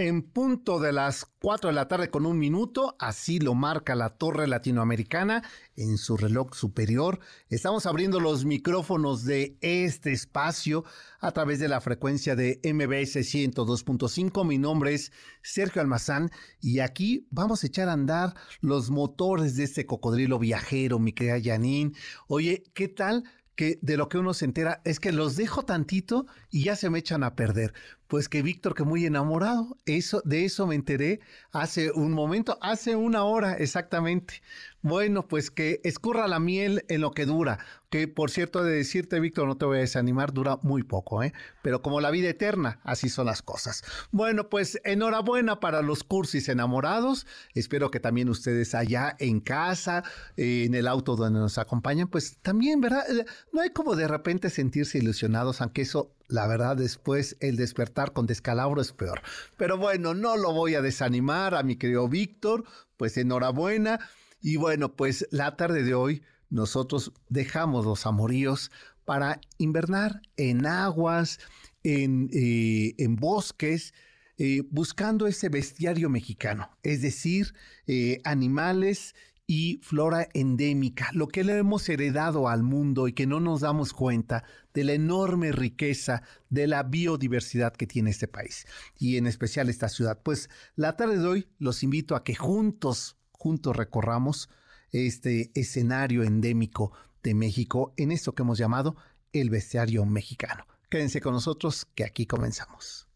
En punto de las 4 de la tarde con un minuto, así lo marca la torre latinoamericana en su reloj superior. Estamos abriendo los micrófonos de este espacio a través de la frecuencia de MBS 102.5. Mi nombre es Sergio Almazán y aquí vamos a echar a andar los motores de este cocodrilo viajero, mi querida Janine. Oye, ¿qué tal? Que de lo que uno se entera es que los dejo tantito y ya se me echan a perder. Pues que Víctor, que muy enamorado, eso, de eso me enteré hace un momento, hace una hora exactamente. Bueno, pues que escurra la miel en lo que dura, que por cierto de decirte, Víctor, no te voy a desanimar, dura muy poco, ¿eh? Pero como la vida eterna, así son las cosas. Bueno, pues enhorabuena para los cursis enamorados. Espero que también ustedes allá en casa, en el auto donde nos acompañan, pues también, ¿verdad? Eh, no hay como de repente sentirse ilusionados, aunque eso la verdad, después el despertar con descalabro es peor. Pero bueno, no lo voy a desanimar a mi querido Víctor, pues enhorabuena. Y bueno, pues la tarde de hoy nosotros dejamos los amoríos para invernar en aguas, en, eh, bosques, eh, buscando ese bestiario mexicano, es decir, eh, animales y flora endémica, lo que le hemos heredado al mundo y que no nos damos cuenta de la enorme riqueza de la biodiversidad que tiene este país y en especial esta ciudad. Pues la tarde de hoy los invito a que juntos juntos recorramos este escenario endémico de México en esto que hemos llamado el bestiario mexicano. Quédense con nosotros que aquí comenzamos.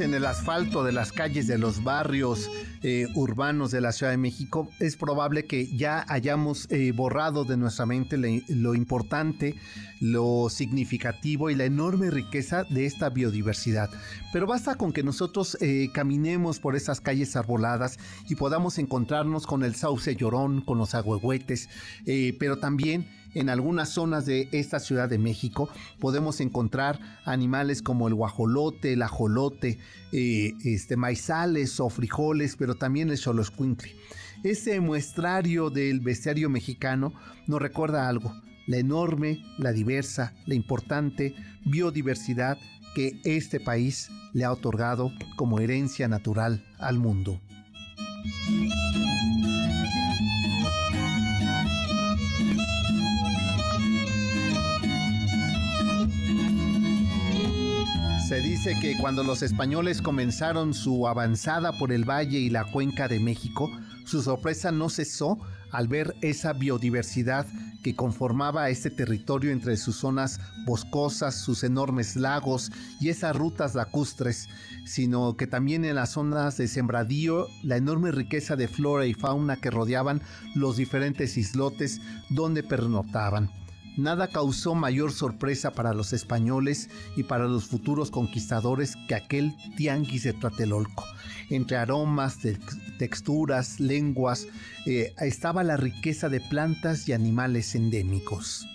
En el asfalto de las calles de los barrios eh, urbanos de la Ciudad de México, es probable que ya hayamos eh, borrado de nuestra mente lo importante, lo significativo y la enorme riqueza de esta biodiversidad. Pero basta con que nosotros eh, caminemos por esas calles arboladas y podamos encontrarnos con el sauce llorón, con los agüehuetes, pero también en algunas zonas de esta Ciudad de México podemos encontrar animales como el guajolote, el ajolote, eh, este, maizales o frijoles, pero también el xoloscuincle. Ese muestrario del bestiario mexicano nos recuerda algo, la enorme, la diversa, la importante biodiversidad que este país le ha otorgado como herencia natural al mundo. Se dice que cuando los españoles comenzaron su avanzada por el valle y la cuenca de México, su sorpresa no cesó al ver esa biodiversidad que conformaba este territorio entre sus zonas boscosas, sus enormes lagos y esas rutas lacustres, sino que también en las zonas de sembradío la enorme riqueza de flora y fauna que rodeaban los diferentes islotes donde pernoctaban nada causó mayor sorpresa para los españoles y para los futuros conquistadores que aquel tianguis de Tlatelolco. Entre aromas, texturas, lenguas, eh, estaba la riqueza de plantas y animales endémicos.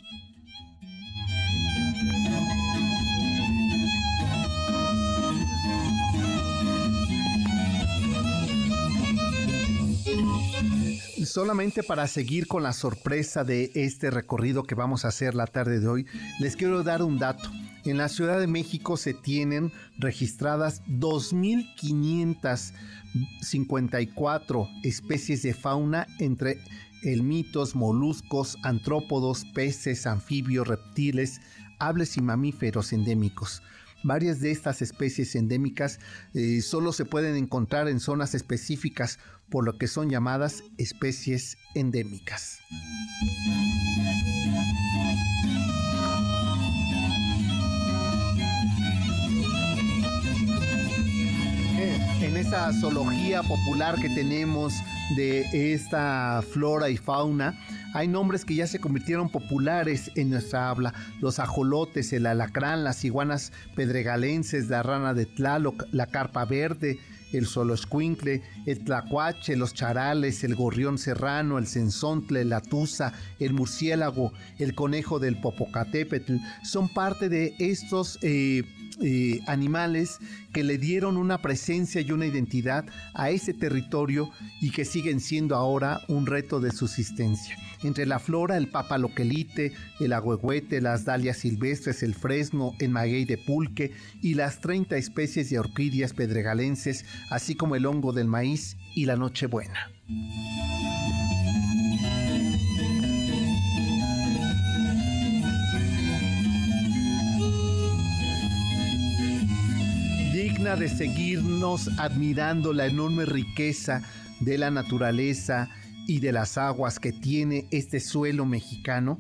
Solamente para seguir con la sorpresa de este recorrido que vamos a hacer la tarde de hoy, les quiero dar un dato. En la Ciudad de México se tienen registradas 2.554 especies de fauna entre elmitos, moluscos, antrópodos, peces, anfibios, reptiles, aves y mamíferos endémicos. Varias de estas especies endémicas eh, solo se pueden encontrar en zonas específicas, por lo que son llamadas especies endémicas. Esta zoología popular que tenemos de esta flora y fauna, hay nombres que ya se convirtieron populares en nuestra habla. Los ajolotes, el alacrán, las iguanas pedregalenses, la rana de Tlaloc, la carpa verde, el soloscuincle, el tlacuache, los charales, el gorrión serrano, el censontle, la tusa, el murciélago, el conejo del Popocatépetl, son parte de estos eh, eh, animales que le dieron una presencia y una identidad a ese territorio y que siguen siendo ahora un reto de subsistencia. Entre la flora, el papaloquelite, el agüehuete, las dalias silvestres, el fresno, el maguey de pulque y las 30 especies de orquídeas pedregalenses, así como el hongo del maíz y la nochebuena. De seguirnos admirando la enorme riqueza de la naturaleza y de las aguas que tiene este suelo mexicano,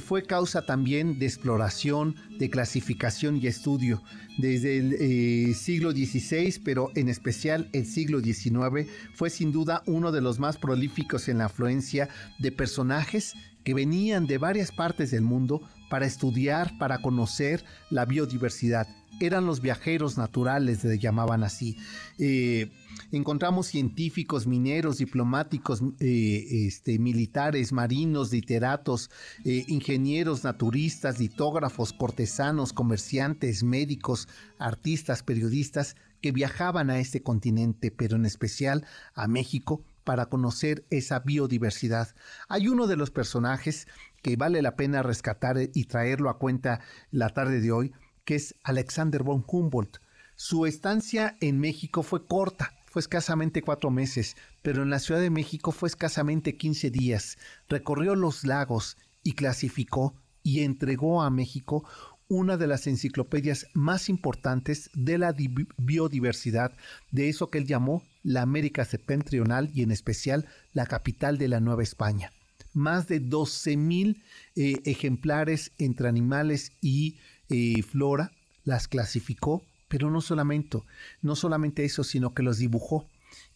fue causa también de exploración, de clasificación y estudio. Desde el eh, siglo XVI, pero en especial el siglo XIX, fue sin duda uno de los más prolíficos en la afluencia de personajes que venían de varias partes del mundo para estudiar, para conocer la biodiversidad. Eran los viajeros naturales, le llamaban así. Eh, encontramos científicos, mineros, diplomáticos, eh, este, militares, marinos, literatos, eh, ingenieros, naturistas, litógrafos, cortesanos, comerciantes, médicos, artistas, periodistas, que viajaban a este continente, pero en especial a México, para conocer esa biodiversidad. Hay uno de los personajes que vale la pena rescatar y traerlo a cuenta la tarde de hoy, que es Alexander von Humboldt. Su estancia en México fue corta, fue escasamente cuatro meses, pero en la Ciudad de México fue escasamente 15 días. Recorrió los lagos y clasificó y entregó a México una de las enciclopedias más importantes de la biodiversidad, de eso que él llamó la América septentrional y en especial la capital de la Nueva España. Más de 12 mil eh, ejemplares entre animales y eh, flora las clasificó, pero no solamente, no solamente eso, sino que los dibujó.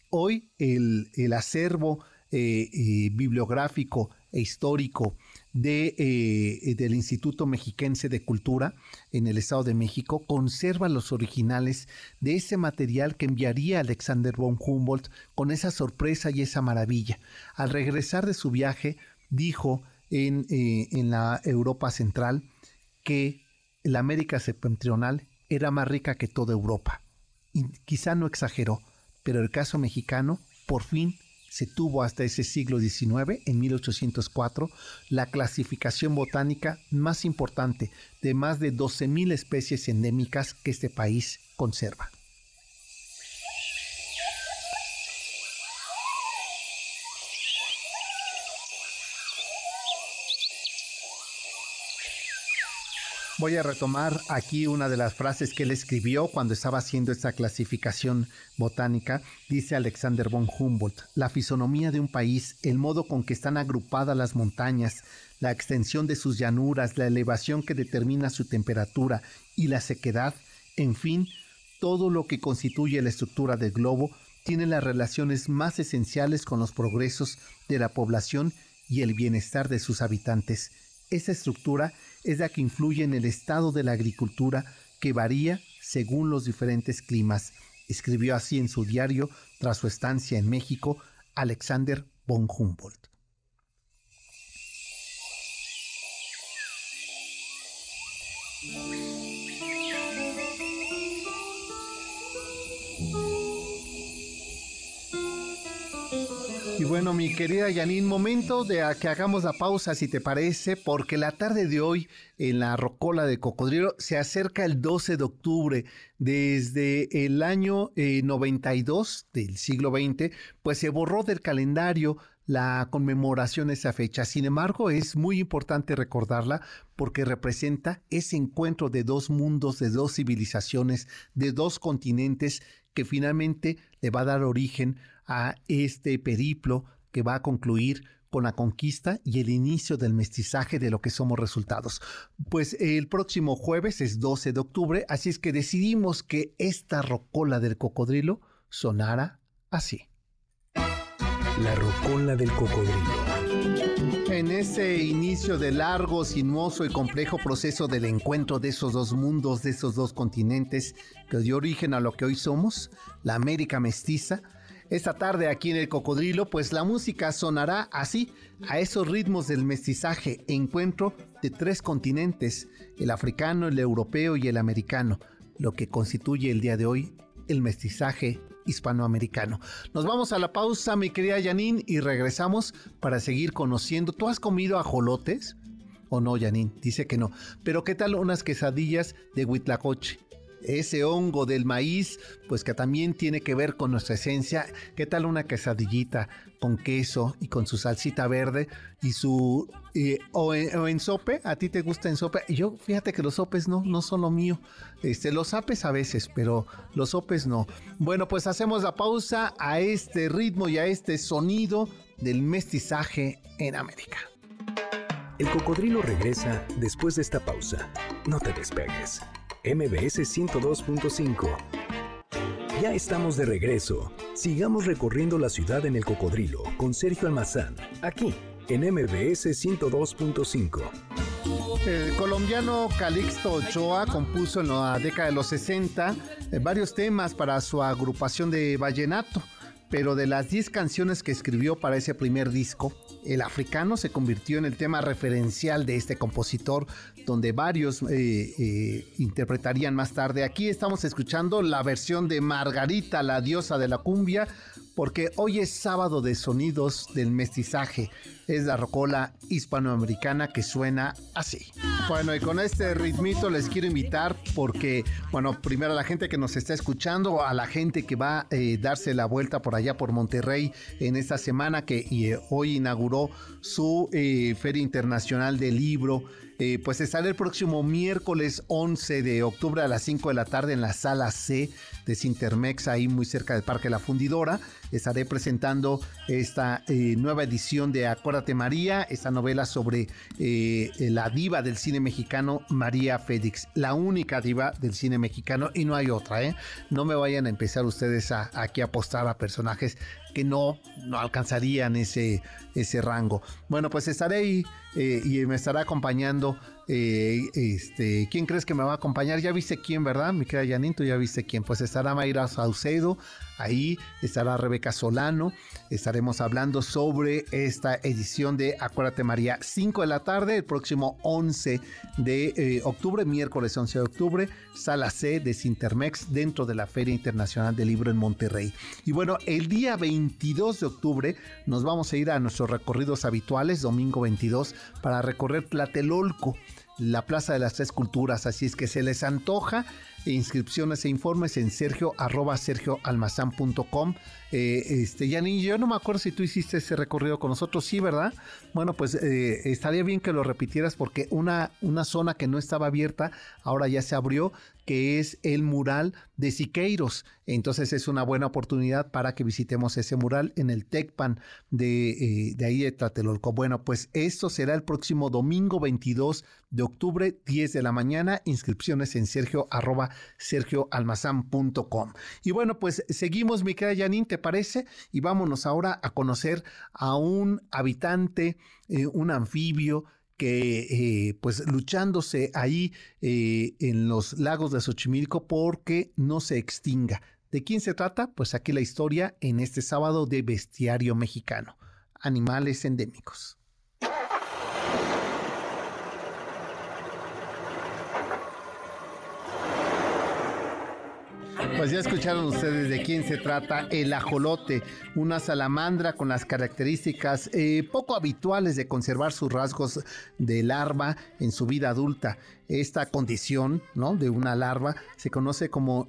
Hoy el, acervo eh, bibliográfico e histórico de, eh, del Instituto Mexiquense de Cultura en el Estado de México conserva los originales de ese material que enviaría Alexander von Humboldt con esa sorpresa y esa maravilla. Al regresar de su viaje, dijo en, eh, en la Europa Central que la América septentrional era más rica que toda Europa. Y quizá no exageró, pero el caso mexicano por fin se tuvo hasta ese siglo XIX, en 1804, la clasificación botánica más importante de más de 12.000 especies endémicas que este país conserva. Voy a retomar aquí una de las frases que él escribió cuando estaba haciendo esta clasificación botánica. Dice Alexander von Humboldt, la fisonomía de un país, el modo con que están agrupadas las montañas, la extensión de sus llanuras, la elevación que determina su temperatura y la sequedad, en fin, todo lo que constituye la estructura del globo tiene las relaciones más esenciales con los progresos de la población y el bienestar de sus habitantes. Esa estructura es la que influye en el estado de la agricultura que varía según los diferentes climas. Escribió así en su diario, tras su estancia en México, Alexander von Humboldt. Bueno, mi querida Janine, momento de que hagamos la pausa, si te parece, porque la tarde de hoy en la Rocola de Cocodrilo se acerca el 12 de octubre. Desde el año 92 eh, del siglo XX, pues se borró del calendario la conmemoración de esa fecha. Sin embargo, es muy importante recordarla porque representa ese encuentro de dos mundos, de dos civilizaciones, de dos continentes que finalmente le va a dar origen a este periplo que va a concluir con la conquista y el inicio del mestizaje de lo que somos resultados. Pues el próximo jueves es 12 de octubre, así es que decidimos que esta rocola del cocodrilo sonara así. La rocola del cocodrilo. En ese inicio de largo, sinuoso y complejo proceso del encuentro de esos dos mundos, de esos dos continentes que dio origen a lo que hoy somos, la América mestiza, esta tarde aquí en el Cocodrilo, pues la música sonará así, a esos ritmos del mestizaje, encuentro de tres continentes, el africano, el europeo y el americano, lo que constituye el día de hoy el mestizaje hispanoamericano. Nos vamos a la pausa, mi querida Janine, y regresamos para seguir conociendo. ¿Tú has comido ajolotes? ¿O no, Janine? Dice que no. Pero ¿qué tal unas quesadillas de huitlacoche? Ese hongo del maíz, pues que también tiene que ver con nuestra esencia. ¿Qué tal una quesadillita con queso y con su salsita verde y su... o, en, sope, ¿a ti te gusta en sope? Yo fíjate que los sopes no, no son lo mío. Este, los apes a veces, pero los sopes no. Bueno, pues hacemos la pausa a este ritmo y a este sonido del mestizaje en América. El cocodrilo regresa después de esta pausa. No te despegues. MBS 102.5. Ya estamos de regreso. Sigamos recorriendo la ciudad en el cocodrilo con Sergio Almazán, aquí en MBS 102.5. El colombiano Calixto Ochoa compuso en la década de los 60 eh, varios temas para su agrupación de vallenato pero de las 10 canciones que escribió para ese primer disco, El Africano se convirtió en el tema referencial de este compositor, donde varios eh, eh, interpretarían más tarde. Aquí estamos escuchando la versión de Margarita, la diosa de la cumbia, porque hoy es sábado de sonidos del mestizaje. Es la rocola hispanoamericana que suena así. Bueno, y con este ritmito les quiero invitar porque, bueno, primero a la gente que nos está escuchando, a la gente que va a eh, darse la vuelta por allá por Monterrey en esta semana que eh, hoy inauguró su eh, Feria Internacional del Libro. pues estará el próximo miércoles 11 de octubre a las 5 de la tarde en la sala C de Sintermex, ahí muy cerca del Parque La Fundidora estaré presentando esta eh, nueva edición de Acuérdate María, esta novela sobre eh, la diva del cine mexicano, María Félix, la única diva del cine mexicano y no hay otra, ¿eh? No me vayan a empezar ustedes a, aquí a apostar a personajes que no, no alcanzarían ese, ese rango. Bueno, pues estaré ahí eh, y me estará acompañando. este, ¿Quién crees que me va a acompañar? Ya viste quién, ¿verdad? Mi querida Janine, tú ya viste quién. Pues estará Mayra Saucedo, Ahí estará Rebeca Solano. Estaremos hablando sobre esta edición de Acuérdate María, 5 de la tarde, el próximo 11 de eh, octubre, miércoles 11 de octubre, sala C de Sintermex, dentro de la Feria Internacional del Libro en Monterrey. Y bueno, el día 22 de octubre nos vamos a ir a nuestros recorridos habituales, domingo 22, para recorrer Tlatelolco la Plaza de las Tres Culturas, así es que se les antoja inscripciones e informes en sergio arroba sergioalmazán.com. Eh, este, Yani, yo no me acuerdo si tú hiciste ese recorrido con nosotros, sí, ¿verdad? Bueno, pues eh, estaría bien que lo repitieras porque una, una zona que no estaba abierta ahora ya se abrió que es el mural de Siqueiros. Entonces es una buena oportunidad para que visitemos ese mural en el Tecpan de, eh, de ahí de Tlatelolco. Bueno, pues esto será el próximo domingo 22 de octubre, 10 de la mañana. Inscripciones en sergio arroba sergioalmazán.com. Y bueno, pues seguimos, mi querida Janine, ¿te parece? Y vámonos ahora a conocer a un habitante, eh, un anfibio que eh, pues luchándose ahí eh, en los lagos de Xochimilco porque no se extinga. ¿De quién se trata? Pues aquí la historia en este sábado de Bestiario Mexicano. Animales endémicos. Pues ya escucharon ustedes de quién se trata el ajolote, una salamandra con las características eh, poco habituales de conservar sus rasgos de larva en su vida adulta. Esta condición ¿no? de una larva se conoce como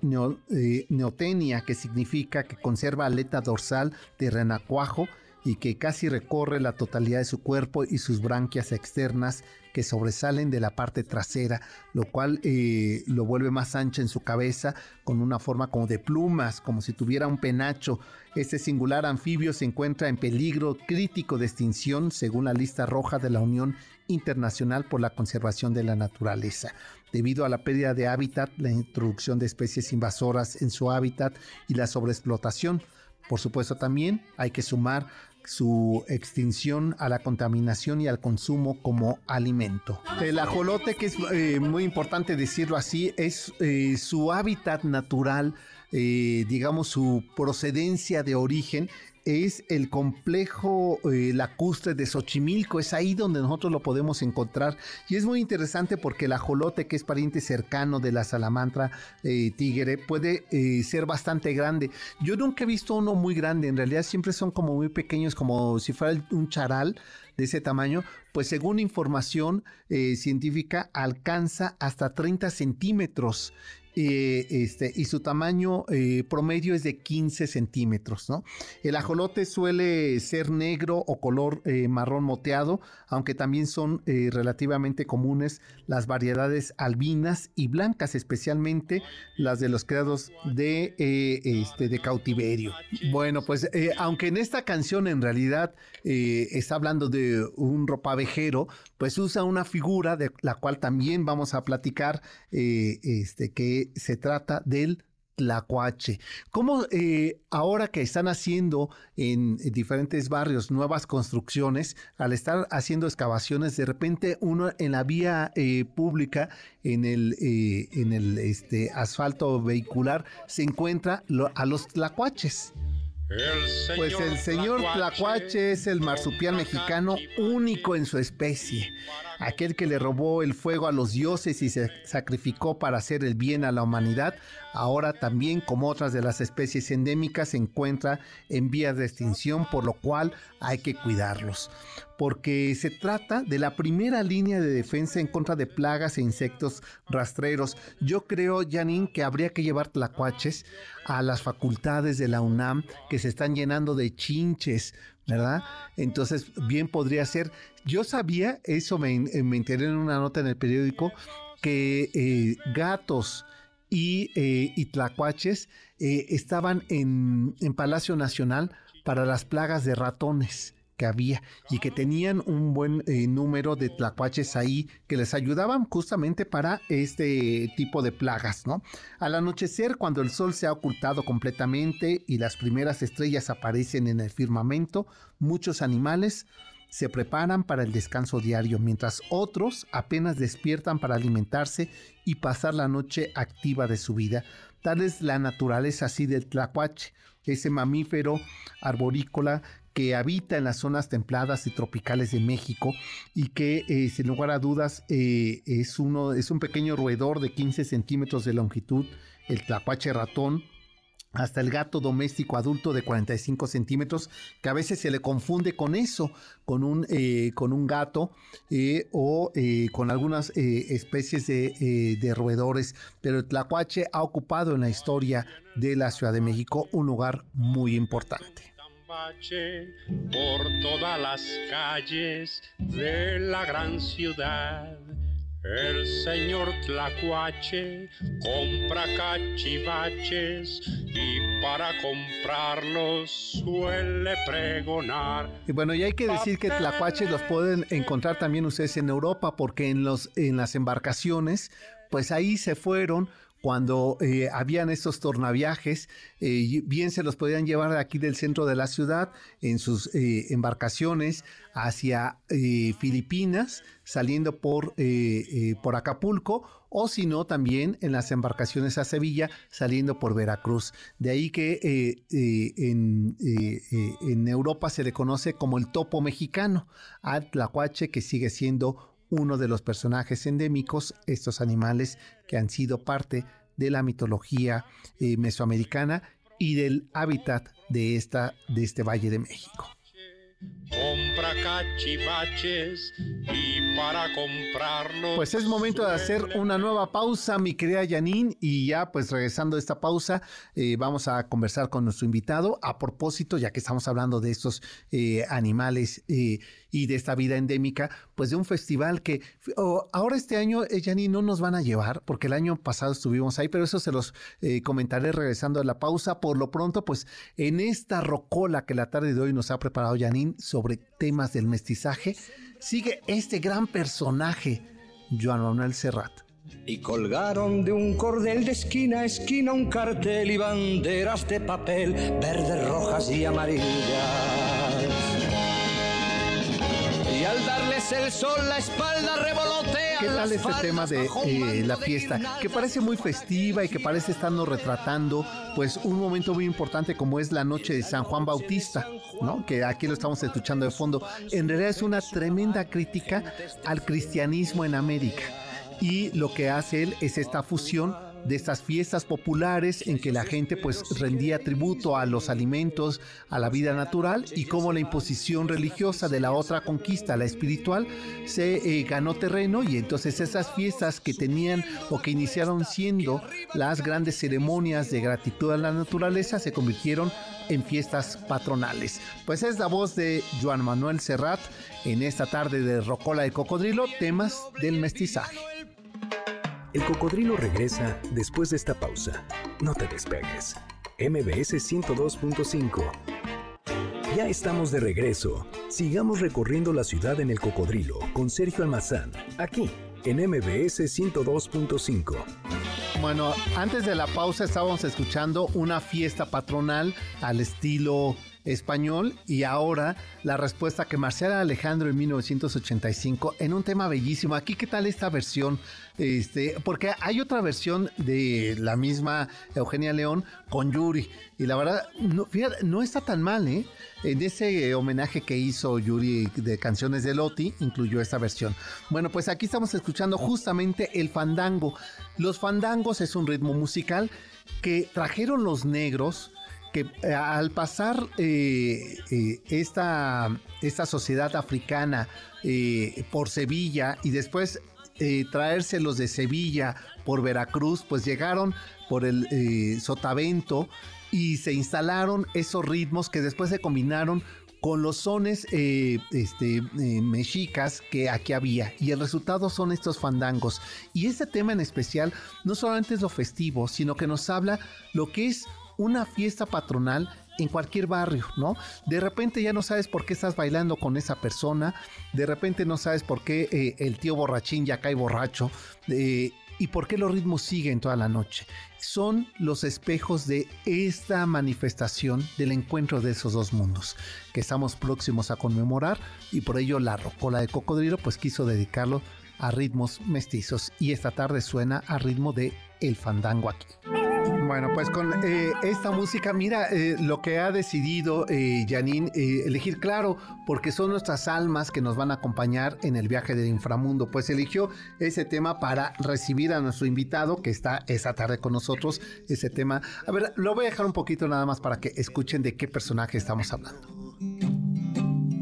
eh, neotenia, que significa que conserva aleta dorsal de renacuajo y que casi recorre la totalidad de su cuerpo y sus branquias externas que sobresalen de la parte trasera, lo cual eh, lo vuelve más ancha en su cabeza, con una forma como de plumas, como si tuviera un penacho. Este singular anfibio se encuentra en peligro crítico de extinción según la lista roja de la Unión Internacional por la Conservación de la Naturaleza. Debido a la pérdida de hábitat, la introducción de especies invasoras en su hábitat y la sobreexplotación. Por supuesto también hay que sumar su extinción a la contaminación y al consumo como alimento. El ajolote, que es eh, muy importante decirlo así, es eh, su hábitat natural, eh, digamos su procedencia de origen es el complejo eh, lacustre de Xochimilco, es ahí donde nosotros lo podemos encontrar y es muy interesante porque el ajolote, que es pariente cercano de la salamandra eh, tigre, puede eh, ser bastante grande. Yo nunca he visto uno muy grande, en realidad siempre son como muy pequeños, como si fuera un charal de ese tamaño, pues según información científica alcanza hasta 30 centímetros. Eh, este, y su tamaño eh, promedio es de 15 centímetros. ¿no? El ajolote suele ser negro o color eh, marrón moteado, aunque también son relativamente comunes las variedades albinas y blancas, especialmente las de los creados de, este, de cautiverio. Bueno, pues aunque en esta canción en realidad está hablando de un ropavejero, pues usa una figura de la cual también vamos a platicar, este, que se trata del tlacuache. ¿Cómo eh, ahora que están haciendo en, diferentes barrios nuevas construcciones, al estar haciendo excavaciones, de repente uno en la vía eh, pública, en el, eh, en el este, asfalto vehicular, se encuentra a los tlacuaches? Pues el señor Tlacuache es el marsupial mexicano único en su especie, aquel que le robó el fuego a los dioses y se sacrificó para hacer el bien a la humanidad, ahora también como otras de las especies endémicas se encuentra en vías de extinción, por lo cual hay que cuidarlos porque se trata de la primera línea de defensa en contra de plagas e insectos rastreros. Yo creo, Janine, que habría que llevar tlacuaches a las facultades de la UNAM que se están llenando de chinches, ¿verdad? Entonces, bien podría ser. Yo sabía, eso me, enteré en una nota en el periódico, que eh, gatos y, eh, tlacuaches eh, estaban en, en Palacio Nacional para las plagas de ratones que había y que tenían un buen eh, número de tlacuaches ahí que les ayudaban justamente para este tipo de plagas, ¿no? Al anochecer, cuando el sol se ha ocultado completamente y las primeras estrellas aparecen en el firmamento, muchos animales se preparan para el descanso diario, mientras otros apenas despiertan para alimentarse y pasar la noche activa de su vida. Tal es la naturaleza así del tlacuache, ese mamífero arborícola que habita en las zonas templadas y tropicales de México y que eh, sin lugar a dudas eh, es, uno, es un pequeño roedor de 15 centímetros de longitud, el tlacuache ratón, hasta el gato doméstico adulto de 45 centímetros, que a veces se le confunde con eso, con un, eh, con un gato o con algunas especies de, de, roedores. Pero el tlacuache ha ocupado en la historia de la Ciudad de México un lugar muy importante por todas las calles de la gran ciudad. El señor Tlacuache compra cachivaches y para comprarlos suele pregonar. Y bueno, y hay que decir que tlacuaches los pueden encontrar también ustedes en Europa porque en, los, en las embarcaciones, pues ahí se fueron cuando eh, habían estos tornaviajes, eh, bien se los podían llevar de aquí del centro de la ciudad en sus eh, embarcaciones hacia Filipinas, saliendo por, por Acapulco, o si no, también en las embarcaciones a Sevilla, saliendo por Veracruz. De ahí que en, en, Europa se le conoce como el topo mexicano, al tlacuache, que sigue siendo uno de los personajes endémicos, estos animales que han sido parte de la mitología eh, mesoamericana y del hábitat de, esta, de este Valle de México. Compra cachivaches y para comprarlos. Pues es momento de hacer una nueva pausa, mi querida Janine, y ya pues regresando a esta pausa, eh, vamos a conversar con nuestro invitado. A propósito, ya que estamos hablando de estos eh, animales y de esta vida endémica, pues de un festival que ahora este año, Janine, no nos van a llevar, porque el año pasado estuvimos ahí, pero eso se los comentaré regresando a la pausa. Por lo pronto, pues en esta rocola que la tarde de hoy nos ha preparado Janine, sobre temas del mestizaje, sigue este gran personaje, Joan Manuel Serrat. Y colgaron de un cordel de esquina a esquina un cartel y banderas de papel, verdes, rojas y amarillas el sol la espalda revolotea. ¿Qué tal este tema de eh, la fiesta? Que parece muy festiva y que parece estarnos retratando pues un momento muy importante como es la noche de San Juan Bautista, ¿no? Que aquí lo estamos escuchando de fondo. En realidad es una tremenda crítica al cristianismo en América. Y lo que hace él es esta fusión de estas fiestas populares en que la gente pues rendía tributo a los alimentos, a la vida natural y cómo la imposición religiosa de la otra conquista, la espiritual, se eh, ganó terreno y entonces esas fiestas que tenían o que iniciaron siendo las grandes ceremonias de gratitud a la naturaleza se convirtieron en fiestas patronales. Pues es la voz de Juan Manuel Serrat en esta tarde de Rocola de Cocodrilo, temas del mestizaje. El cocodrilo regresa después de esta pausa. No te despegues. MBS 102.5. Ya estamos de regreso. Sigamos recorriendo la ciudad en el cocodrilo con Sergio Almazán, aquí en MBS 102.5. Bueno, antes de la pausa estábamos escuchando una fiesta patronal al estilo español y ahora la respuesta que Marcela Alejandro en 1985 en un tema bellísimo. Aquí, ¿qué tal esta versión? Este, porque hay otra versión de la misma Eugenia León con Yuri y la verdad, no, fíjate, no está tan mal, ¿eh? En ese homenaje que hizo Yuri de canciones de Loti, incluyó esta versión. Bueno, pues aquí estamos escuchando justamente el fandango. Los fandangos es un ritmo musical que trajeron los negros que eh, al pasar eh, eh, esta, esta sociedad africana por Sevilla y después traérselos de Sevilla por Veracruz, pues llegaron por el Sotavento y se instalaron esos ritmos que después se combinaron con los sones este, mexicas que aquí había. Y el resultado son estos fandangos. Y este tema en especial no solamente es lo festivo, sino que nos habla lo que es una fiesta patronal en cualquier barrio, ¿no? De repente ya no sabes por qué estás bailando con esa persona, de repente no sabes por qué eh, el tío borrachín ya cae borracho eh, y por qué los ritmos siguen toda la noche. Son los espejos de esta manifestación del encuentro de esos dos mundos que estamos próximos a conmemorar y por ello la Rocola de Cocodrilo pues quiso dedicarlo a ritmos mestizos y esta tarde suena a ritmo de El Fandango aquí. Bueno, pues con eh, esta música, mira eh, lo que ha decidido eh, Janine elegir, claro, porque son nuestras almas que nos van a acompañar en el viaje del inframundo. Pues eligió ese tema para recibir a nuestro invitado que está esa tarde con nosotros. Ese tema, a ver, lo voy a dejar un poquito nada más para que escuchen de qué personaje estamos hablando.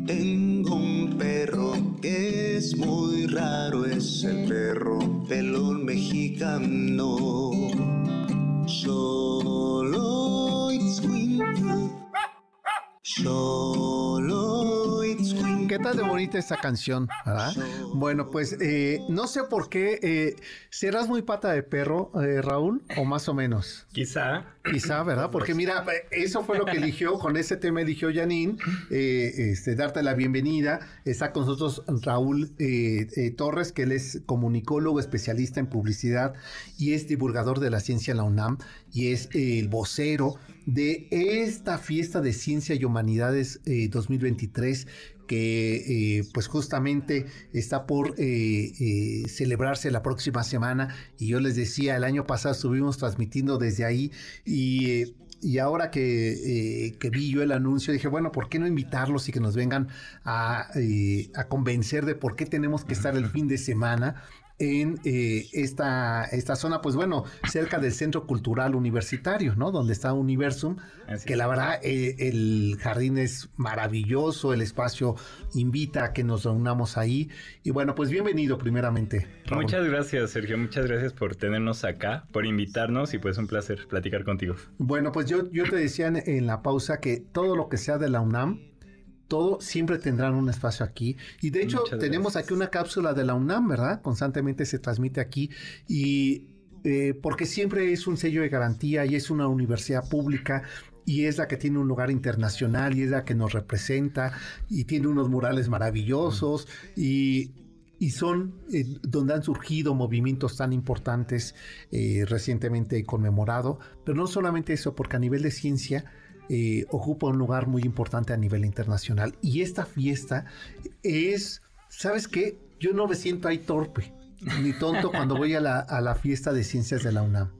Tengo un perro que es muy raro, es el perro pelón mexicano. Solo it's winter. Solo ¿Qué tal de bonita esta canción? ¿verdad? Bueno, pues eh, no sé por qué. Eh, ¿Serás muy pata de perro, eh, Raúl? ¿O más o menos? Quizá. Quizá, ¿verdad? Porque mira, eso fue lo que eligió, con ese tema eligió Janine, este, darte la bienvenida. Está con nosotros Raúl Torres, que él es comunicólogo, especialista en publicidad y es divulgador de la ciencia en la UNAM y es el vocero de esta fiesta de ciencia y humanidades 2023 que eh, pues justamente está por eh, eh, celebrarse la próxima semana. Y yo les decía el año pasado estuvimos transmitiendo desde ahí y, y ahora que, que, vi yo el anuncio dije bueno por qué no invitarlos y que nos vengan a, a convencer de por qué tenemos que estar el fin de semana en eh, esta, esta zona, pues bueno, cerca del Centro Cultural Universitario, ¿no? Donde está Universum, que la verdad eh, el jardín es maravilloso, el espacio invita a que nos reunamos ahí. Y bueno, pues bienvenido primeramente. Muchas gracias, Sergio, muchas gracias por tenernos acá, por invitarnos y pues un placer platicar contigo. Bueno, pues yo, yo te decía en la pausa que todo lo que sea de la UNAM, todo siempre tendrán un espacio aquí. Y de hecho, tenemos aquí una cápsula de la UNAM, ¿verdad? Constantemente se transmite aquí. Y eh, porque siempre es un sello de garantía y es una universidad pública y es la que tiene un lugar internacional y es la que nos representa y tiene unos murales maravillosos y, y son eh, donde han surgido movimientos tan importantes eh, recientemente conmemorado, pero no solamente eso, porque a nivel de ciencia eh, ocupa un lugar muy importante a nivel internacional y esta fiesta es, ¿sabes qué? Yo no me siento ahí torpe ni tonto cuando voy a la, a la fiesta de ciencias de la UNAM.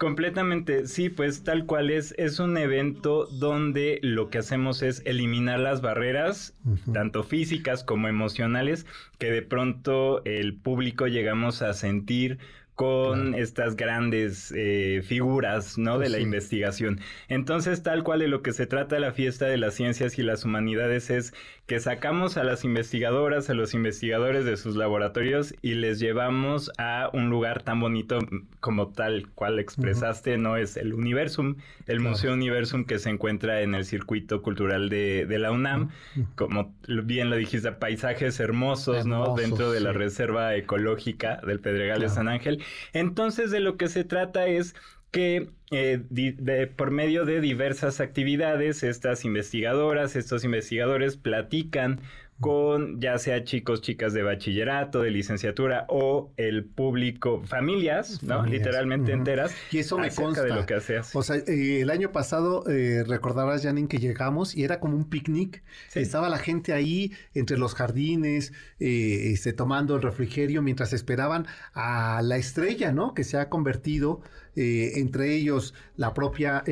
Completamente, sí, pues tal cual es, es un evento donde lo que hacemos es eliminar las barreras, tanto físicas como emocionales, que de pronto el público llegamos a sentir con estas grandes eh, figuras, ¿no? de la investigación. Entonces, tal cual de lo que se trata la fiesta de las ciencias y las humanidades es que sacamos a las investigadoras, a los investigadores de sus laboratorios y les llevamos a un lugar tan bonito como tal cual expresaste, ¿no? Es el Universum, el Museo Universum que se encuentra en el circuito cultural de, la UNAM. Como bien lo dijiste, paisajes hermosos, ¿no? Dentro de la reserva ecológica del Pedregal de San Ángel. Entonces, de lo que se trata es que eh, por medio de diversas actividades, estas investigadoras, estos investigadores platican con ya sea chicos, chicas de bachillerato, de licenciatura o el público, familias, ¿no? Literalmente enteras. Y eso me consta. de lo que haces. O sea, eh, el año pasado eh, recordarás, Janine, que llegamos y era como un picnic. Estaba la gente ahí entre los jardines, eh, este, tomando el refrigerio mientras esperaban a la estrella, ¿no? Que se ha convertido, eh, entre ellos la propia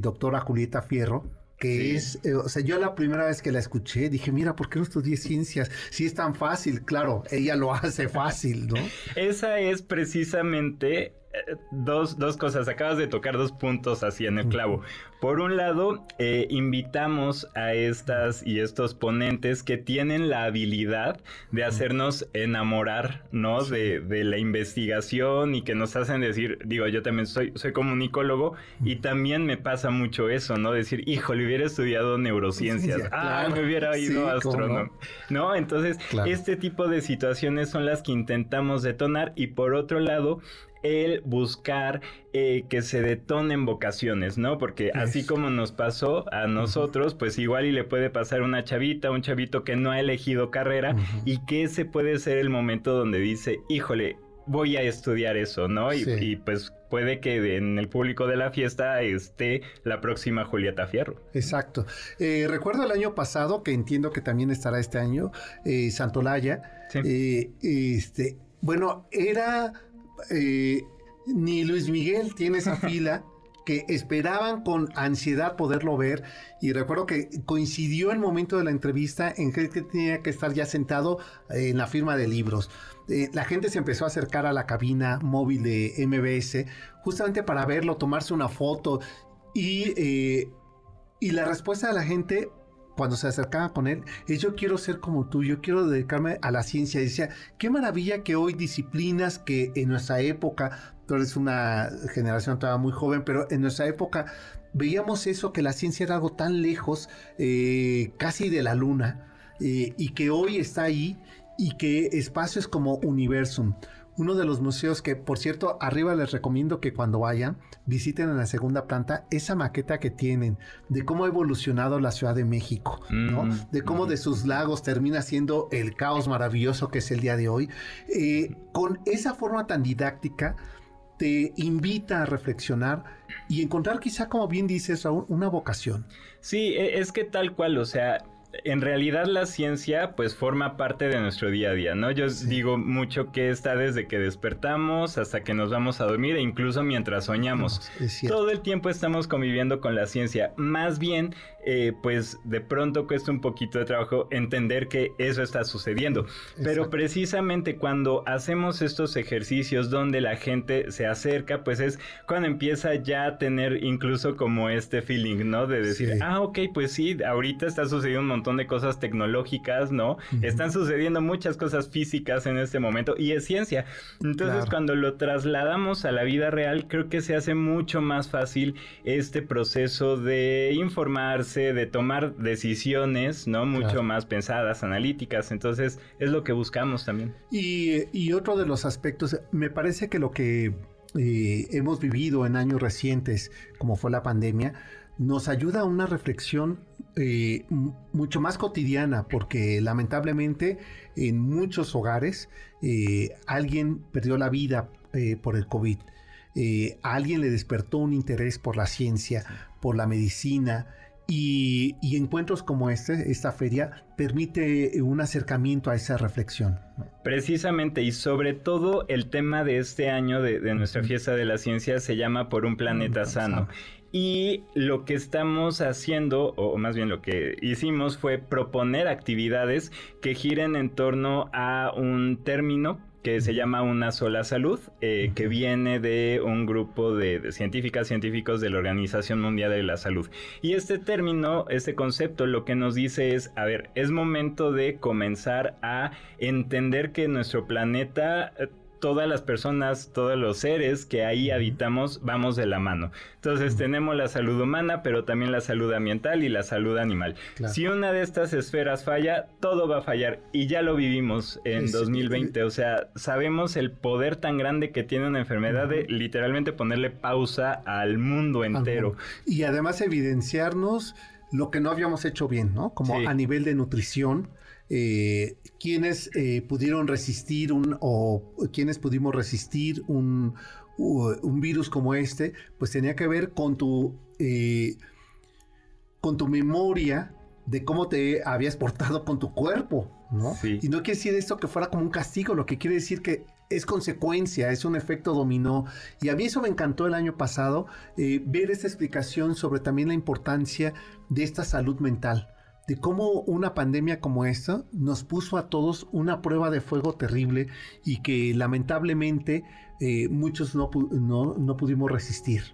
doctora Julieta Fierro que es, eh, o sea, yo la primera vez que la escuché dije, mira, ¿por qué no estudié ciencias? Si es tan fácil, claro, ella lo hace fácil, ¿no? Esa es precisamente dos, dos cosas, acabas de tocar dos puntos así en el clavo. Por un lado, eh, invitamos a estas y estos ponentes que tienen la habilidad de hacernos enamorar, ¿no? De, la investigación y que nos hacen decir, digo, yo también soy, soy comunicólogo y también me pasa mucho eso, ¿no? Decir, hijo, le hubiera estudiado neurociencias, ah, me hubiera ido astrónomo, no? Entonces, este tipo de situaciones son las que intentamos detonar y por otro lado, el buscar eh, que se detonen vocaciones, ¿no? Porque así como nos pasó a nosotros, pues igual y le puede pasar una chavita, un chavito que no ha elegido carrera y que ese puede ser el momento donde dice, híjole, voy a estudiar eso, ¿no? Y, pues puede que en el público de la fiesta esté la próxima Julieta Fierro. Exacto. Eh, recuerdo el año pasado, que entiendo que también estará este año, eh, Santolaya. Sí. este, bueno, era eh, ni Luis Miguel tiene esa fila que esperaban con ansiedad poderlo ver y recuerdo que coincidió el momento de la entrevista en que tenía que estar ya sentado eh, en la firma de libros. Eh, la gente se empezó a acercar a la cabina móvil de MBS justamente para verlo, tomarse una foto y, y la respuesta de la gente cuando se acercaba con él, es yo quiero ser como tú, yo quiero dedicarme a la ciencia. Decía, qué maravilla que hoy disciplinas que en nuestra época, tú eres una generación todavía muy joven, pero en nuestra época veíamos eso, que la ciencia era algo tan lejos, eh, casi de la luna, eh, y que hoy está ahí, y que espacios como Universum, uno de los museos que, por cierto, arriba les recomiendo que cuando vayan, visiten en la segunda planta esa maqueta que tienen de cómo ha evolucionado la Ciudad de México, ¿no? Mm, de cómo de sus lagos termina siendo el caos maravilloso que es el día de hoy. Eh, con esa forma tan didáctica, te invita a reflexionar y encontrar quizá, como bien dices, Raúl, una vocación. Sí, e, es que tal cual, o sea, en realidad la ciencia pues forma parte de nuestro día a día, ¿no? Yo digo mucho que está desde que despertamos hasta que nos vamos a dormir e incluso mientras soñamos. Todo el tiempo estamos conviviendo con la ciencia. Más bien, eh, pues de pronto cuesta un poquito de trabajo entender que eso está sucediendo. Pero precisamente cuando hacemos estos ejercicios donde la gente se acerca, pues es cuando empieza ya a tener incluso como este feeling, ¿no? De decir, ah, ok, pues sí, ahorita está sucediendo un montón montón de cosas tecnológicas, ¿no? Están sucediendo muchas cosas físicas en este momento y es ciencia. Entonces, cuando lo trasladamos a la vida real, creo que se hace mucho más fácil este proceso de informarse, de tomar decisiones, ¿no? Mucho más pensadas, analíticas. Entonces, es lo que buscamos también. Y, y otro de los aspectos, me parece que lo que eh, hemos vivido en años recientes, como fue la pandemia, nos ayuda a una reflexión eh, mucho más cotidiana, porque lamentablemente en muchos hogares eh, alguien perdió la vida por el COVID. alguien le despertó un interés por la ciencia, por la medicina, y, encuentros como este, esta feria, permite un acercamiento a esa reflexión. Precisamente, y sobre todo el tema de este año de, nuestra fiesta de la ciencia se llama Por un planeta sano. Y lo que estamos haciendo, o más bien lo que hicimos, fue proponer actividades que giren en torno a un término que se llama Una sola salud, eh, que viene de un grupo de, científicas, científicos de la Organización Mundial de la Salud. Y este término, este concepto, lo que nos dice es, a ver, es momento de comenzar a entender que nuestro planeta eh, todas las personas, todos los seres que ahí habitamos vamos de la mano. Entonces tenemos la salud humana, pero también la salud ambiental y la salud animal. Si una de estas esferas falla, todo va a fallar y ya lo vivimos en 2020. O sea, sabemos el poder tan grande que tiene una enfermedad de literalmente ponerle pausa al mundo entero. Y además evidenciarnos lo que no habíamos hecho bien, ¿no? Como a nivel de nutrición, eh, quienes eh, pudieron resistir un, o quienes pudimos resistir un, un, virus como este, pues tenía que ver con tu, eh, con tu memoria de cómo te habías portado con tu cuerpo, ¿no? Y no quiere decir esto que fuera como un castigo, lo que quiere decir que es consecuencia, es un efecto dominó. Y a mí eso me encantó el año pasado, eh, ver esta explicación sobre también la importancia de esta salud mental de cómo una pandemia como esta nos puso a todos una prueba de fuego terrible y que lamentablemente eh, muchos no, no, pudimos resistir.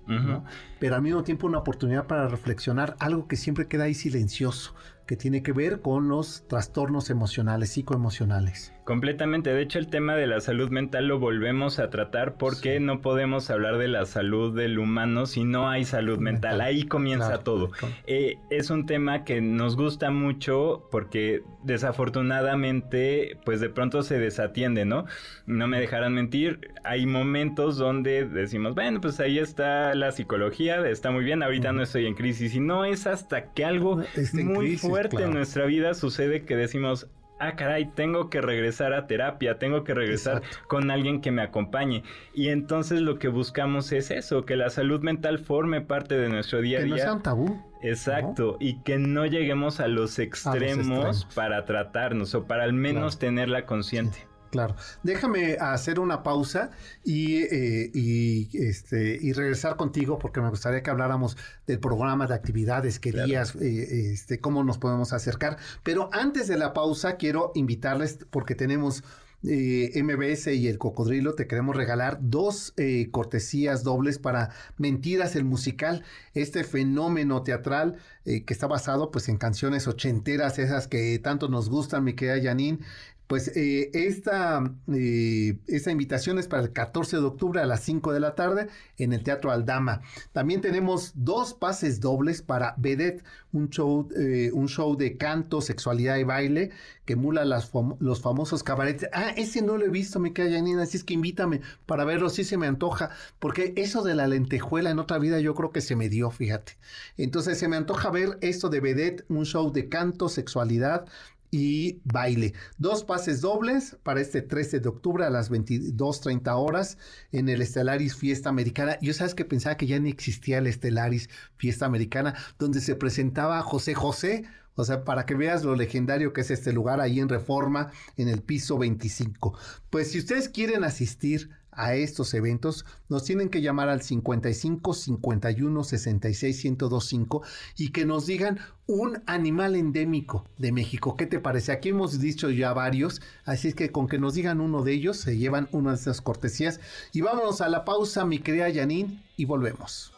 Pero al mismo tiempo una oportunidad para reflexionar algo que siempre queda ahí silencioso, que tiene que ver con los trastornos emocionales, psicoemocionales. Completamente. De hecho, el tema de la salud mental lo volvemos a tratar porque no podemos hablar de la salud del humano si no hay salud mental. Ahí comienza todo. Eh, es un tema que nos gusta mucho porque desafortunadamente, pues de pronto se desatiende, ¿no? No me dejarán mentir. Hay momentos donde decimos, bueno, pues ahí está la psicología, está muy bien, ahorita no estoy en crisis. Y no es hasta que algo muy fuerte en nuestra vida sucede que decimos, ah, caray, tengo que regresar a terapia, tengo que regresar con alguien que me acompañe. Y entonces lo que buscamos es eso, que la salud mental forme parte de nuestro día a día. Que no sea un tabú. Exacto, y que no lleguemos a los, extremos para tratarnos o para al menos tenerla consciente. Claro. Déjame hacer una pausa y, eh, y, este, y regresar contigo porque me gustaría que habláramos del programa de actividades, qué días, eh, este, cómo nos podemos acercar. Pero antes de la pausa quiero invitarles porque tenemos eh, MBS y el Cocodrilo te queremos regalar dos cortesías dobles para Mentiras el musical, este fenómeno teatral que está basado pues en canciones ochenteras, esas que tanto nos gustan, mi querida Janine, pues eh, esta, eh, esta invitación es para el 14 de octubre a las 5 de la tarde en el Teatro Aldama. También tenemos dos pases dobles para Vedette, un show, eh, un show de canto, sexualidad y baile que emula los famosos cabarets. Ah, ese no lo he visto, me queda Janina, así es que invítame para verlo, sí se me antoja, porque eso de la lentejuela en otra vida yo creo que se me dio, fíjate. Entonces se me antoja ver esto de Vedette, un show de canto, sexualidad, y baile. Dos pases dobles para este 13 de octubre a las 22.30 horas en el Estelaris Fiesta Americana. Yo sabes que pensaba que ya ni existía el Estelaris Fiesta Americana, donde se presentaba José José. O sea, para que veas lo legendario que es este lugar ahí en Reforma, en el piso 25. Pues si ustedes quieren asistir a estos eventos, nos tienen que llamar al 55 51 66 1025 y que nos digan un animal endémico de México. ¿Qué te parece? Aquí hemos dicho ya varios, así es que con que nos digan uno de ellos, se llevan una de esas cortesías. Y vámonos a la pausa, mi querida Janine, y volvemos.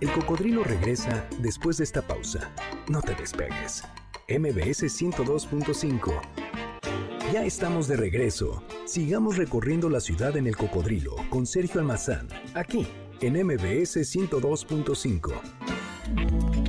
El cocodrilo regresa después de esta pausa. No te despegues. MBS 102.5 ya estamos de regreso. Sigamos recorriendo la ciudad en el cocodrilo con Sergio Almazán, aquí en MBS 102.5.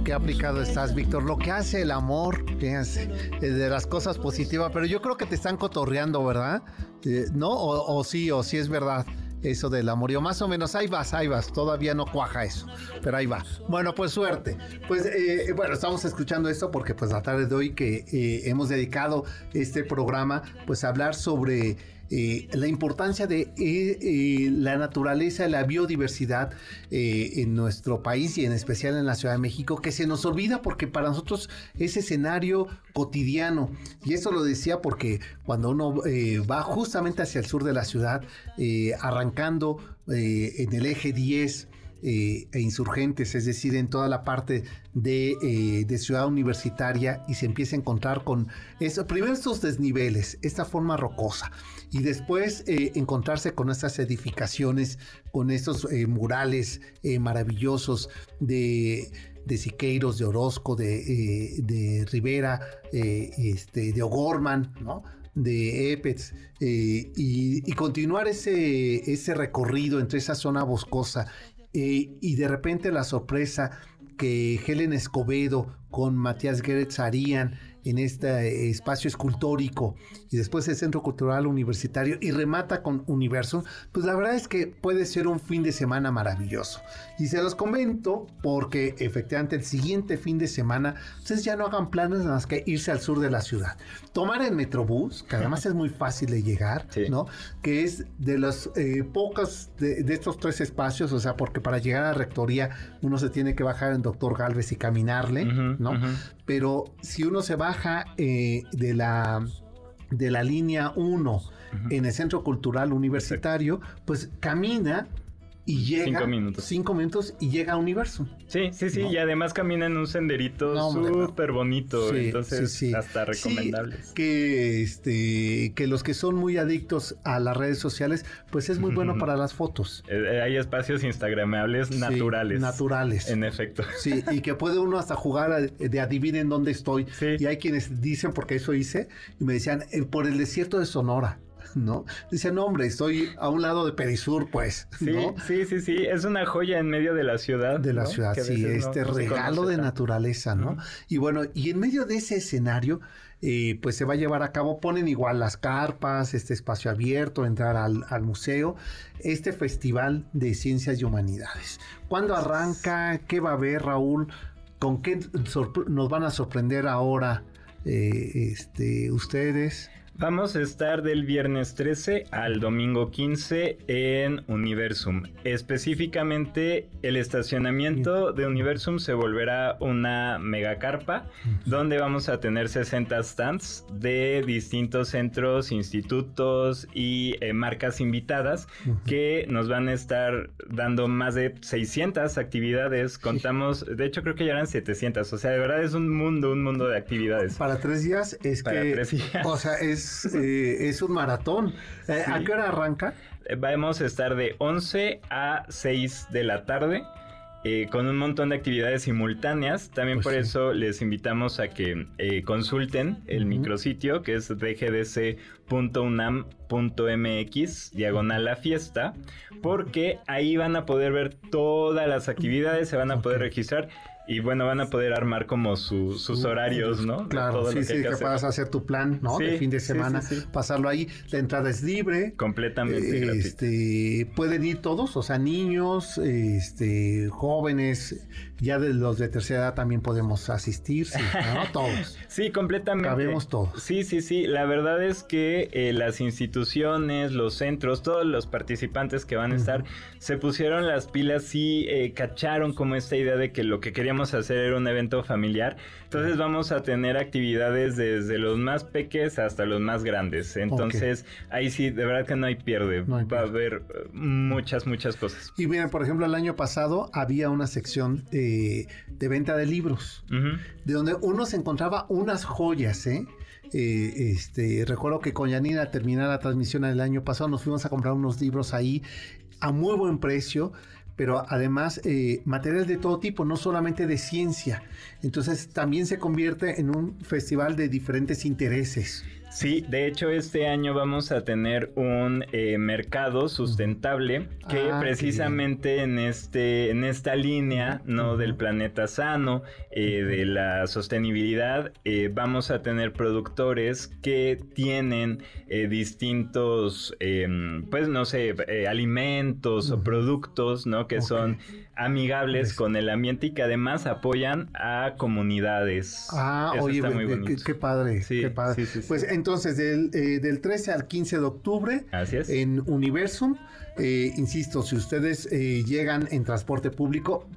Qué aplicado estás, Víctor. Lo que hace el amor, fíjense, de las cosas positivas, pero yo creo que te están cotorreando, ¿verdad? Eh, ¿No? O, sí, o sí es verdad. Eso del amorío. Más o menos, ahí vas, ahí vas. Todavía no cuaja eso, pero ahí va. Bueno, pues suerte. Pues eh, bueno, estamos escuchando esto porque pues la tarde de hoy que eh, hemos dedicado este programa pues a hablar sobre eh, la importancia de eh, eh, la naturaleza, la biodiversidad en nuestro país y en especial en la Ciudad de México, que se nos olvida porque para nosotros es escenario cotidiano. Y eso lo decía porque cuando uno va justamente hacia el sur de la ciudad, arrancando en el eje 10, e insurgentes, es decir, en toda la parte de, ciudad universitaria y se empieza a encontrar con eso, primero estos desniveles, esta forma rocosa y después eh, encontrarse con estas edificaciones, con estos eh, murales eh, maravillosos de, de, Siqueiros, de Orozco, de, de Rivera, este, de O'Gorman, ¿no? de Epets y, continuar ese, ese recorrido entre esa zona boscosa y de repente la sorpresa que Helen Escobedo con Matías Geretz harían en este espacio escultórico y después el Centro Cultural Universitario y remata con Universo, pues la verdad es que puede ser un fin de semana maravilloso. Y se los comento porque efectivamente el siguiente fin de semana ustedes ya no hagan planes más que irse al sur de la ciudad. Tomar el Metrobús, que además es muy fácil de llegar, ¿no? Que es de las eh, pocas de, estos tres espacios, o sea, porque para llegar a la rectoría uno se tiene que bajar en Doctor Galvez y caminarle, ¿no? Pero si uno se baja eh, de la de la línea 1 en el Centro Cultural Universitario, pues camina y llega cinco minutos. cinco minutos y llega a Universo. Sí, sí, sí, y además camina en un senderito súper bonito, entonces hasta recomendable. que este que los que son muy adictos a las redes sociales, pues es muy bueno para las fotos. Eh, eh, hay espacios instagramables naturales. Naturales. En efecto. Sí, y que puede uno hasta jugar de adivinen dónde estoy. Y hay quienes dicen, porque eso hice, y me decían, eh, por el desierto de Sonora. ¿No? Dice, no, hombre, estoy a un lado de Perisur, pues. Sí, sí, sí, sí, es una joya en medio de la ciudad. De la ciudad, sí, este regalo de naturaleza, ¿no? Y bueno, y en medio de ese escenario, eh, pues se va a llevar a cabo, ponen igual las carpas, este espacio abierto, entrar al, al museo, este festival de ciencias y humanidades. ¿Cuándo arranca? ¿Qué va a haber, Raúl? ¿Con qué nos van a sorprender ahora eh, este, ustedes? Vamos a estar del viernes 13 al domingo 15 en Universum. Específicamente, el estacionamiento de Universum se volverá una megacarpa donde vamos a tener 60 stands de distintos centros, institutos y eh, marcas invitadas que nos van a estar dando más de 600 actividades. Contamos, de hecho creo que ya eran 700. O sea, de verdad es un mundo, un mundo de actividades. Para tres días es Para que... tres días. O sea, es eh, es, un maratón. Eh, ¿A qué hora arranca? Eh, vamos a estar de 11 a 6 de la tarde. con un montón de actividades simultáneas. También pues por eso les invitamos a que consulten el micrositio que es dgdc.unam.mx, diagonal la fiesta, porque ahí van a poder ver todas las actividades, se van a poder registrar y bueno, van a poder armar como sus horarios, ¿no? Claro, sí, sí, que, puedas hacer tu plan, ¿no? de fin de semana, pasarlo ahí. La entrada es libre. Completamente este, Pueden ir todos, o sea, niños, este, jóvenes, ya de los de tercera edad también podemos asistir, sí, ¿no? Todos. sí, completamente. Cabemos todos. Sí, sí, sí. La verdad es que eh, las instituciones, los centros, todos los participantes que van a estar, se pusieron las pilas y eh, cacharon como esta idea de que lo que queríamos hacer era un evento familiar. Entonces vamos a tener actividades desde los más pequeños hasta los más grandes. Entonces ahí sí, de verdad que no hay pierde. Va a haber eh, muchas, muchas cosas. Y miren, por ejemplo, el año pasado había una sección de venta de libros, de donde uno se encontraba unas joyas, ¿eh? Eh, este, recuerdo que con Yanina terminar la transmisión el año pasado nos fuimos a comprar unos libros ahí a muy buen precio pero además eh, materiales de todo tipo, no solamente de ciencia. Entonces también se convierte en un festival de diferentes intereses. Sí, de hecho este año vamos a tener un eh, mercado sustentable que Ah, precisamente en este en esta línea no del planeta sano eh, de la sostenibilidad eh, vamos a tener productores que tienen eh, distintos em, pues no sé alimentos o productos no que son amigables Pues- con el ambiente y que además apoyan a comunidades. Ah, Eso oye, está muy qué- bonito. qué, padre, Sí, qué padre. sí, sí, sí. Pues entonces, del, eh, del 13 al 15 de octubre, Así es. en Universum, eh, insisto, si ustedes eh, llegan en transporte público,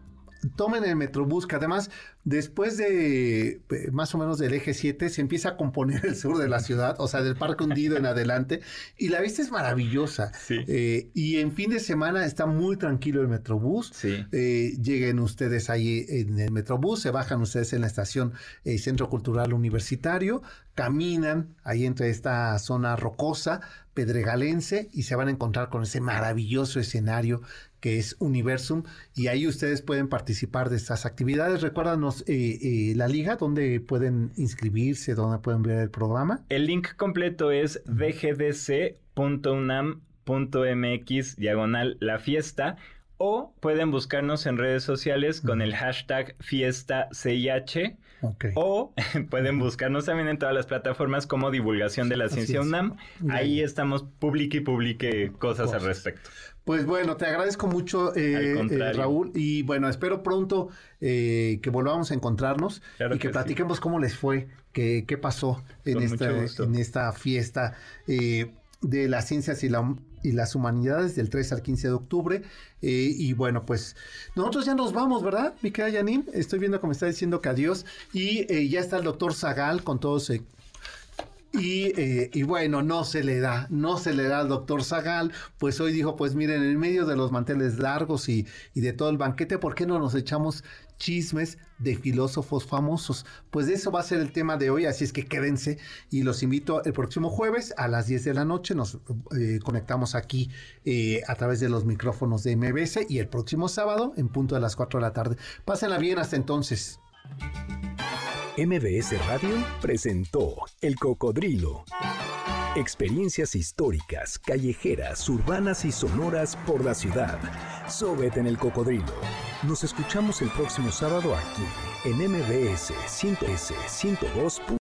tomen el Metrobús, que además, después de eh, más o menos del eje 7, se empieza a componer el sur de la ciudad, o sea, del Parque Hundido en adelante, y la vista es maravillosa. Sí. Eh, y en fin de semana está muy tranquilo el Metrobús. Sí. Eh, lleguen ustedes ahí en el Metrobús, se bajan ustedes en la estación eh, Centro Cultural Universitario, caminan ahí entre esta zona rocosa, pedregalense, y se van a encontrar con ese maravilloso escenario que es Universum, y ahí ustedes pueden participar de estas actividades. Recuérdanos eh, eh, la liga, donde pueden inscribirse, donde pueden ver el programa. El link completo es dgdc.unam.mx diagonal la fiesta o pueden buscarnos en redes sociales con el hashtag fiesta CIH Ok. o pueden buscarnos también en todas las plataformas como divulgación de la ciencia es. UNAM. Ahí estamos publique y publique cosas al respecto. Pues bueno, te agradezco mucho, eh, eh. Raúl, y bueno, espero pronto eh, que volvamos a encontrarnos Claro y que, que sí. platiquemos cómo les fue, qué, qué pasó en esta, en esta fiesta de las ciencias y, la, y las humanidades del 3 al 15 de octubre. Eh, y bueno, pues nosotros ya nos vamos, ¿verdad, mi querida Janine? Estoy viendo me está diciendo que adiós. Y eh, ya está el doctor Zagal con todos eh, y, eh, y bueno, no se le da, no se le da al doctor Zagal, pues hoy dijo, pues miren, en medio de los manteles largos y, y de todo el banquete, ¿por qué no nos echamos chismes de filósofos famosos? Pues de eso va a ser el tema de hoy, así es que quédense y los invito el próximo jueves a las 10 de la noche, nos eh, conectamos aquí eh, a través de los micrófonos de MBS y el próximo sábado en punto de las 4 de la tarde. Pásenla bien hasta entonces. MBS Radio presentó El Cocodrilo. Experiencias históricas, callejeras, urbanas y sonoras por la ciudad. Sóbete en El Cocodrilo. Nos escuchamos el próximo sábado aquí en MBS 100 102.